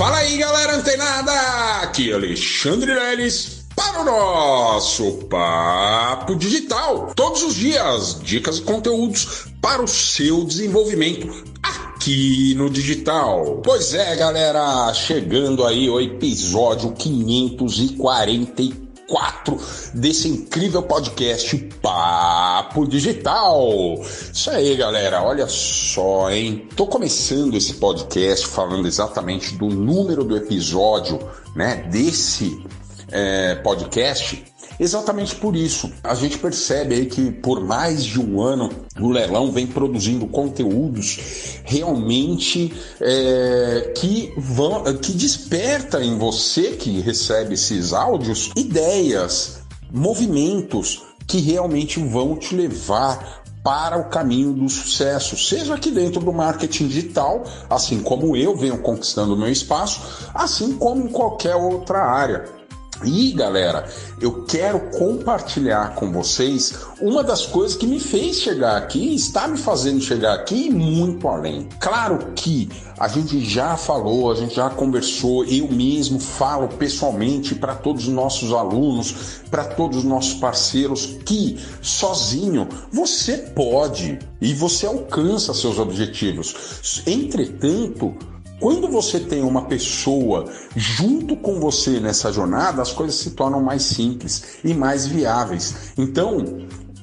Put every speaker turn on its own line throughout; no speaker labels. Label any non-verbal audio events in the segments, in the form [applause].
Fala aí, galera antenada! Aqui é Alexandre Leles para o nosso Papo Digital. Todos os dias, dicas e conteúdos para o seu desenvolvimento aqui no digital. Pois é, galera, chegando aí o episódio 544 4 desse incrível podcast Papo Digital. Isso aí, galera. Olha só, hein? Tô começando esse podcast falando exatamente do número do episódio, né? Desse é, podcast Exatamente por isso. A gente percebe aí que por mais de um ano o Leilão vem produzindo conteúdos realmente é, que vão, que desperta em você que recebe esses áudios ideias, movimentos que realmente vão te levar para o caminho do sucesso, seja aqui dentro do marketing digital, assim como eu venho conquistando meu espaço, assim como em qualquer outra área. E galera, eu quero compartilhar com vocês uma das coisas que me fez chegar aqui, está me fazendo chegar aqui e muito além. Claro que a gente já falou, a gente já conversou, eu mesmo falo pessoalmente para todos os nossos alunos, para todos os nossos parceiros que sozinho você pode e você alcança seus objetivos. Entretanto, quando você tem uma pessoa junto com você nessa jornada, as coisas se tornam mais simples e mais viáveis. Então,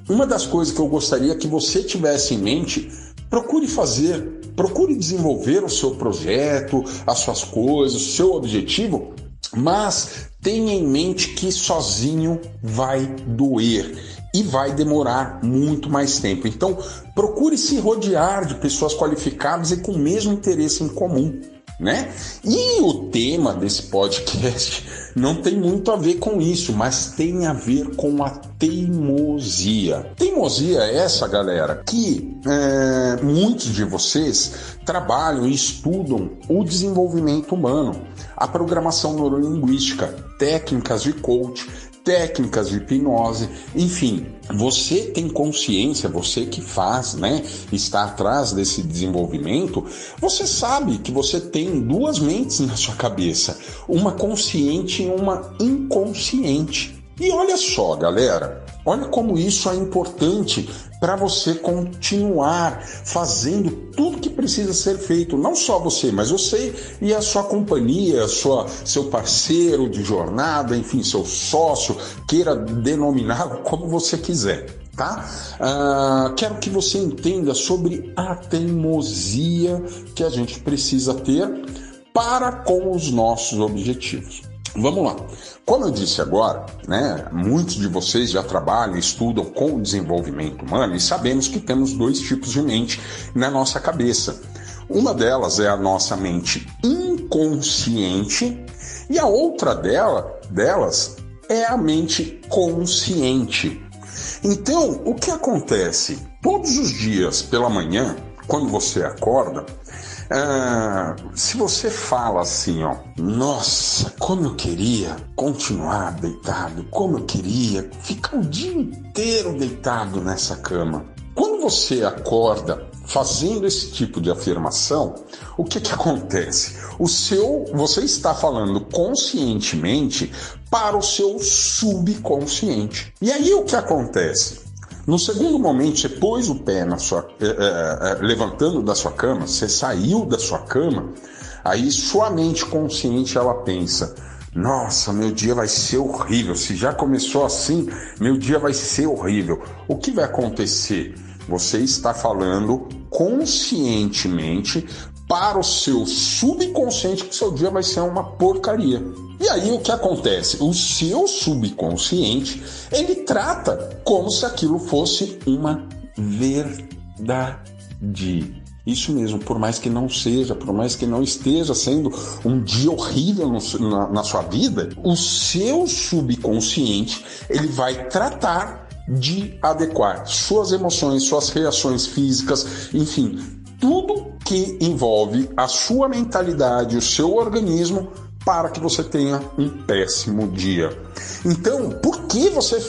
uma das coisas que eu gostaria que você tivesse em mente, procure fazer, procure desenvolver o seu projeto, as suas coisas, o seu objetivo, mas tenha em mente que sozinho vai doer e vai demorar muito mais tempo. Então, procure se rodear de pessoas qualificadas e com o mesmo interesse em comum. Né? E o tema desse podcast não tem muito a ver com isso, mas tem a ver com a teimosia. Teimosia é essa, galera, que é, muitos de vocês trabalham e estudam o desenvolvimento humano, a programação neurolinguística, técnicas de coach, técnicas de hipnose, enfim, você tem consciência, você que faz, né, está atrás desse desenvolvimento, você sabe que você tem duas mentes na sua cabeça, uma consciente e uma inconsciente. E olha só, galera, olha como isso é importante para você continuar fazendo tudo que precisa ser feito, não só você, mas você e a sua companhia, sua, seu parceiro de jornada, enfim, seu sócio, queira denominá-lo como você quiser. Tá? Uh, quero que você entenda sobre a teimosia que a gente precisa ter para com os nossos objetivos. Vamos lá. Como eu disse agora, né, muitos de vocês já trabalham estudam com o desenvolvimento humano e sabemos que temos dois tipos de mente na nossa cabeça. Uma delas é a nossa mente inconsciente e a outra dela, delas é a mente consciente. Então, o que acontece? Todos os dias pela manhã, quando você acorda, ah, se você fala assim, ó, nossa, como eu queria continuar deitado, como eu queria ficar o dia inteiro deitado nessa cama. Quando você acorda fazendo esse tipo de afirmação, o que que acontece? O seu, você está falando conscientemente para o seu subconsciente. E aí o que acontece? No segundo momento, você pôs o pé na sua, é, é, levantando da sua cama, você saiu da sua cama, aí sua mente consciente ela pensa: nossa, meu dia vai ser horrível. Se já começou assim, meu dia vai ser horrível. O que vai acontecer? Você está falando conscientemente para o seu subconsciente que seu dia vai ser uma porcaria. E aí o que acontece? O seu subconsciente, ele trata como se aquilo fosse uma verdade. Isso mesmo, por mais que não seja, por mais que não esteja sendo um dia horrível no, na, na sua vida, o seu subconsciente ele vai tratar de adequar suas emoções, suas reações físicas, enfim, tudo que envolve a sua mentalidade, o seu organismo para que você tenha um péssimo dia. Então, por que você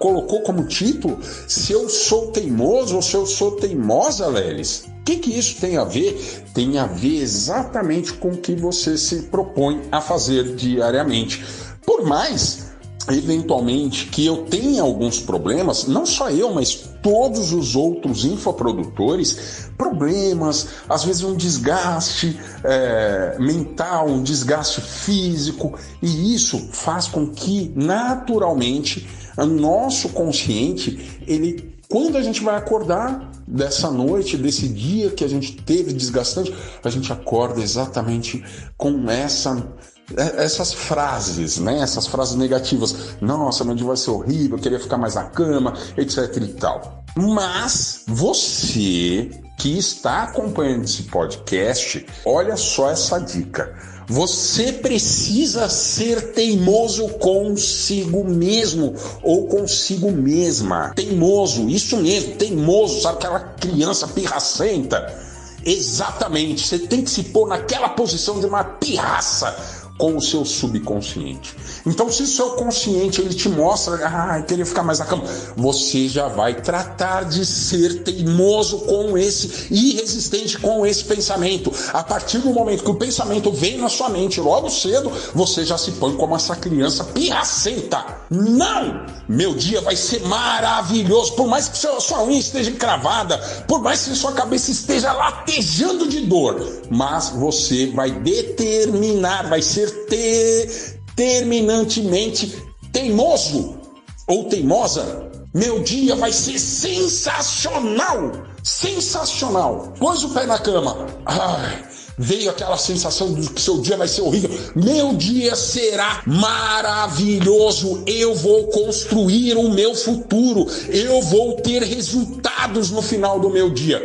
colocou como título se eu sou teimoso ou se eu sou teimosa, Lelis? O que, que isso tem a ver? Tem a ver exatamente com o que você se propõe a fazer diariamente. Por mais eventualmente que eu tenha alguns problemas, não só eu, mas todos os outros infoprodutores, problemas, às vezes um desgaste é, mental, um desgaste físico, e isso faz com que naturalmente o nosso consciente ele quando a gente vai acordar dessa noite, desse dia que a gente teve desgastante, a gente acorda exatamente com essa essas frases, né? Essas frases negativas. Nossa, meu dia vai ser horrível, eu queria ficar mais na cama, etc e tal. Mas você que está acompanhando esse podcast, olha só essa dica. Você precisa ser teimoso consigo mesmo ou consigo mesma. Teimoso, isso mesmo, teimoso, sabe aquela criança pirracenta? Exatamente, você tem que se pôr naquela posição de uma pirraça com o seu subconsciente. Então, se o seu consciente ele te mostra, ah, queria ficar mais na cama, você já vai tratar de ser teimoso com esse e resistente com esse pensamento. A partir do momento que o pensamento vem na sua mente logo cedo, você já se põe como essa criança pirracenta. Não! Meu dia vai ser maravilhoso, por mais que sua unha esteja encravada, por mais que sua cabeça esteja latejando de dor, mas você vai determinar, vai ser determinantemente teimoso ou teimosa, meu dia vai ser sensacional! Sensacional! Pôs o pé na cama. Ai, veio aquela sensação de que seu dia vai ser horrível. Meu dia será maravilhoso. Eu vou construir o meu futuro. Eu vou ter resultados no final do meu dia.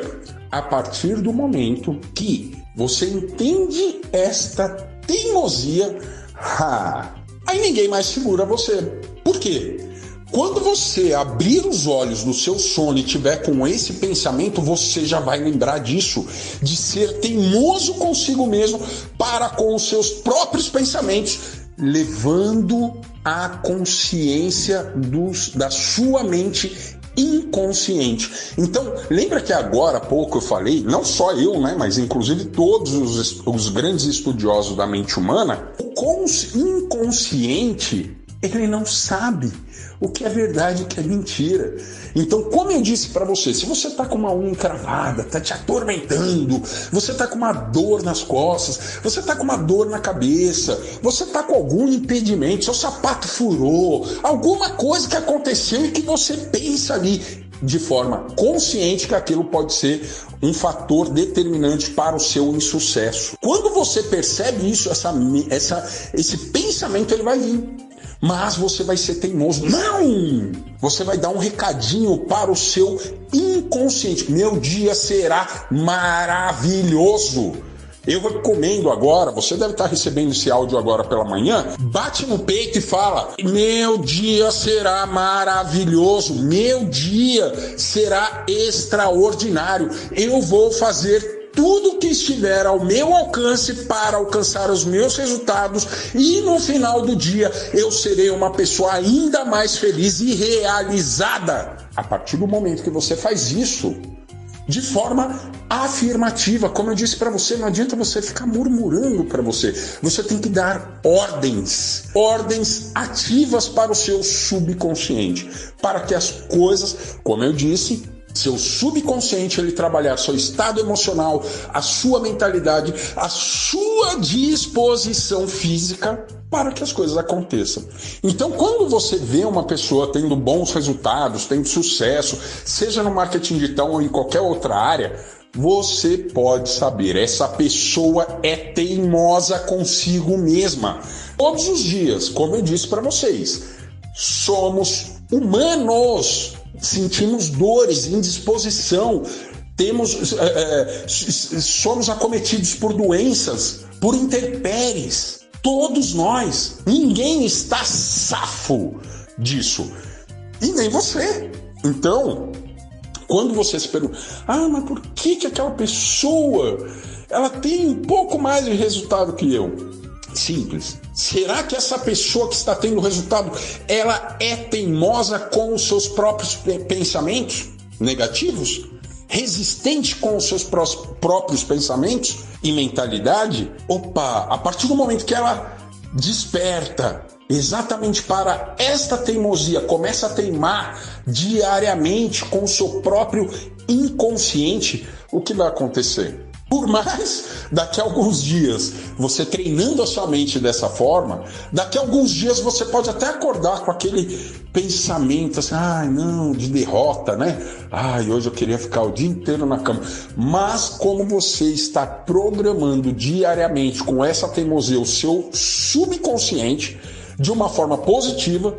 A partir do momento que você entende esta teimosia, ha, aí ninguém mais segura você. Por quê? Quando você abrir os olhos no seu sono e tiver com esse pensamento, você já vai lembrar disso, de ser teimoso consigo mesmo para com os seus próprios pensamentos, levando a consciência dos, da sua mente inconsciente. Então, lembra que agora há pouco eu falei, não só eu, né, mas inclusive todos os, os grandes estudiosos da mente humana, o inconsciente ele não sabe o que é verdade e o que é mentira. Então, como eu disse para você, se você tá com uma unha encravada, tá te atormentando, você tá com uma dor nas costas, você tá com uma dor na cabeça, você tá com algum impedimento, seu sapato furou, alguma coisa que aconteceu e que você pensa ali de forma consciente que aquilo pode ser um fator determinante para o seu insucesso. Quando você percebe isso, essa, essa, esse pensamento ele vai vir mas você vai ser teimoso. Não! Você vai dar um recadinho para o seu inconsciente. Meu dia será maravilhoso. Eu recomendo agora, você deve estar recebendo esse áudio agora pela manhã, bate no peito e fala: Meu dia será maravilhoso, meu dia será extraordinário. Eu vou fazer tudo que estiver ao meu alcance para alcançar os meus resultados e no final do dia eu serei uma pessoa ainda mais feliz e realizada. A partir do momento que você faz isso, de forma afirmativa. Como eu disse para você, não adianta você ficar murmurando para você. Você tem que dar ordens, ordens ativas para o seu subconsciente, para que as coisas, como eu disse, seu subconsciente ele trabalhar seu estado emocional, a sua mentalidade, a sua disposição física para que as coisas aconteçam. Então, quando você vê uma pessoa tendo bons resultados, tendo sucesso, seja no marketing digital ou em qualquer outra área, você pode saber, essa pessoa é teimosa consigo mesma. Todos os dias, como eu disse para vocês, somos humanos sentimos dores, indisposição, temos, é, é, somos acometidos por doenças, por intempéries. Todos nós. Ninguém está safo disso. E nem você. Então, quando você se pergunta, ah, mas por que, que aquela pessoa ela tem um pouco mais de resultado que eu? Simples. Será que essa pessoa que está tendo resultado, ela é teimosa com os seus próprios pensamentos negativos? resistente com os seus próprios pensamentos e mentalidade, opa, a partir do momento que ela desperta exatamente para esta teimosia, começa a teimar diariamente com o seu próprio inconsciente, o que vai acontecer? Por mais daqui a alguns dias você treinando a sua mente dessa forma, daqui a alguns dias você pode até acordar com aquele pensamento assim, ai ah, não, de derrota, né? Ai, hoje eu queria ficar o dia inteiro na cama. Mas como você está programando diariamente com essa teimosia o seu subconsciente de uma forma positiva,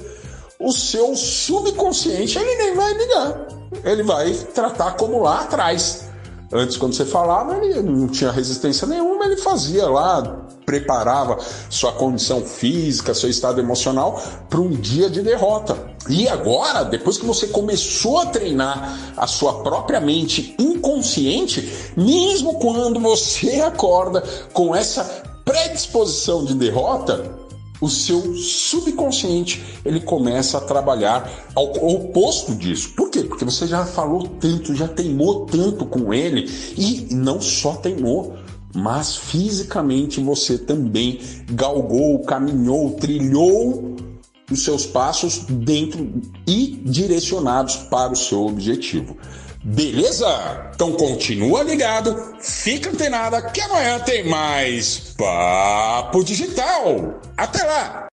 o seu subconsciente ele nem vai ligar. Ele vai tratar como lá atrás Antes, quando você falava, ele não tinha resistência nenhuma, ele fazia lá, preparava sua condição física, seu estado emocional para um dia de derrota. E agora, depois que você começou a treinar a sua própria mente inconsciente, mesmo quando você [laughs] acorda com essa predisposição de derrota, o seu subconsciente ele começa a trabalhar ao oposto disso. Por quê? Porque você já falou tanto, já teimou tanto com ele e não só teimou, mas fisicamente você também galgou, caminhou, trilhou os seus passos dentro e direcionados para o seu objetivo. Beleza? Então continua ligado, fica antenada que amanhã tem mais Papo Digital. Até lá!